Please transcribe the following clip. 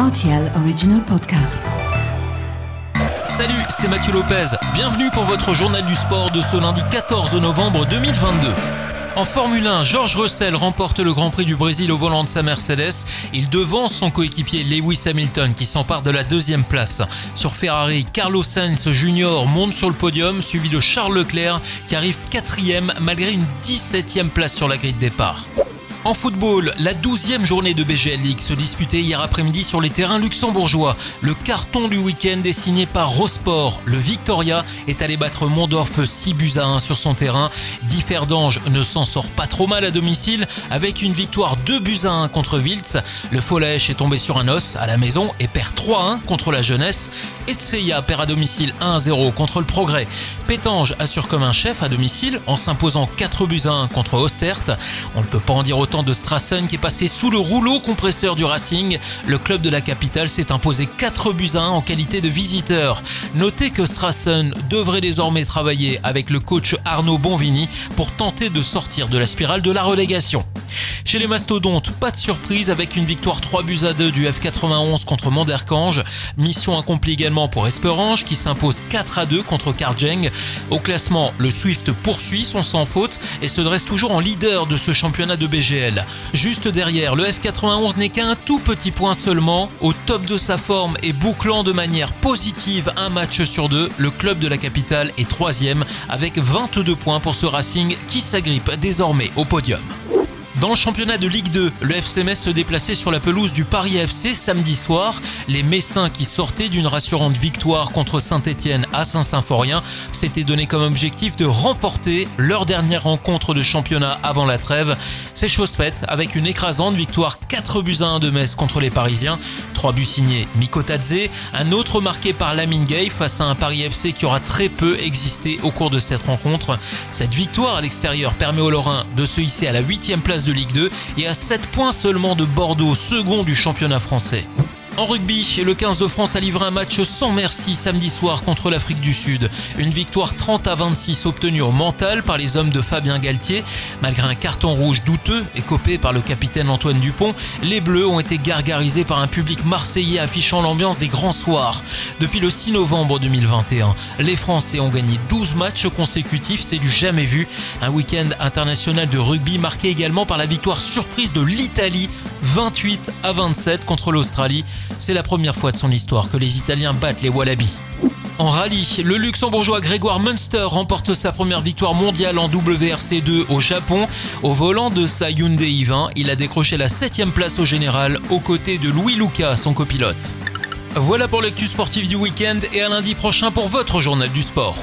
RTL Original Podcast. Salut, c'est Mathieu Lopez. Bienvenue pour votre journal du sport de ce lundi 14 novembre 2022. En Formule 1, George Russell remporte le Grand Prix du Brésil au volant de sa Mercedes. Il devance son coéquipier Lewis Hamilton qui s'empare de la deuxième place. Sur Ferrari, Carlos Sainz Jr. monte sur le podium, suivi de Charles Leclerc qui arrive quatrième malgré une 17e place sur la grille de départ. En football, la douzième journée de BGL League se disputait hier après-midi sur les terrains luxembourgeois. Le carton du week-end est signé par Rosport. Le Victoria est allé battre Mondorf 6 buts à 1 sur son terrain. Differdange ne s'en sort pas trop mal à domicile avec une victoire 2 buts à 1 contre Wiltz. Le Follèche est tombé sur un os à la maison et perd 3-1 contre la jeunesse. Etseya perd à domicile 1-0 contre le Progrès. Pétange assure comme un chef à domicile en s'imposant 4 buts à 1 contre Ostert. On ne peut pas en dire autant de Strassen qui est passé sous le rouleau compresseur du Racing. Le club de la capitale s'est imposé 4 buts à 1 en qualité de visiteur. Notez que Strassen devrait désormais travailler avec le coach Arnaud Bonvini pour tenter de sortir de la spirale de la relégation. Chez les mastodontes, pas de surprise avec une victoire 3 buts à 2 du F91 contre Manderkange. Mission accomplie également pour Esperange qui s'impose 4 à 2 contre Karjeng. Au classement, le Swift poursuit son sans faute et se dresse toujours en leader de ce championnat de BGL. Juste derrière, le F91 n'est qu'un tout petit point seulement. Au top de sa forme et bouclant de manière positive un match sur deux, le club de la capitale est troisième avec 22 points pour ce Racing qui s'agrippe désormais au podium. Dans le championnat de Ligue 2, le FC Metz se déplaçait sur la pelouse du Paris FC samedi soir. Les Messins qui sortaient d'une rassurante victoire contre Saint-Etienne à Saint-Symphorien s'étaient donné comme objectif de remporter leur dernière rencontre de championnat avant la trêve. C'est chose faite avec une écrasante victoire 4 buts à 1 de Metz contre les Parisiens. 3 buts signés Mikotadze, un autre marqué par Lamine Gay face à un Paris FC qui aura très peu existé au cours de cette rencontre. Cette victoire à l'extérieur permet aux Lorrains de se hisser à la 8 place de Ligue 2 et à 7 points seulement de Bordeaux, second du championnat français. En rugby, le 15 de France a livré un match sans merci samedi soir contre l'Afrique du Sud. Une victoire 30 à 26 obtenue au mental par les hommes de Fabien Galtier. Malgré un carton rouge douteux et copé par le capitaine Antoine Dupont, les Bleus ont été gargarisés par un public marseillais affichant l'ambiance des grands soirs. Depuis le 6 novembre 2021, les Français ont gagné 12 matchs consécutifs, c'est du jamais vu. Un week-end international de rugby marqué également par la victoire surprise de l'Italie 28 à 27 contre l'Australie. C'est la première fois de son histoire que les Italiens battent les Wallabies. En rallye, le luxembourgeois Grégoire Munster remporte sa première victoire mondiale en WRC2 au Japon. Au volant de sa Hyundai i20, il a décroché la 7 place au général aux côtés de Louis Luca, son copilote. Voilà pour l'actu sportive du week-end et à lundi prochain pour votre journal du sport.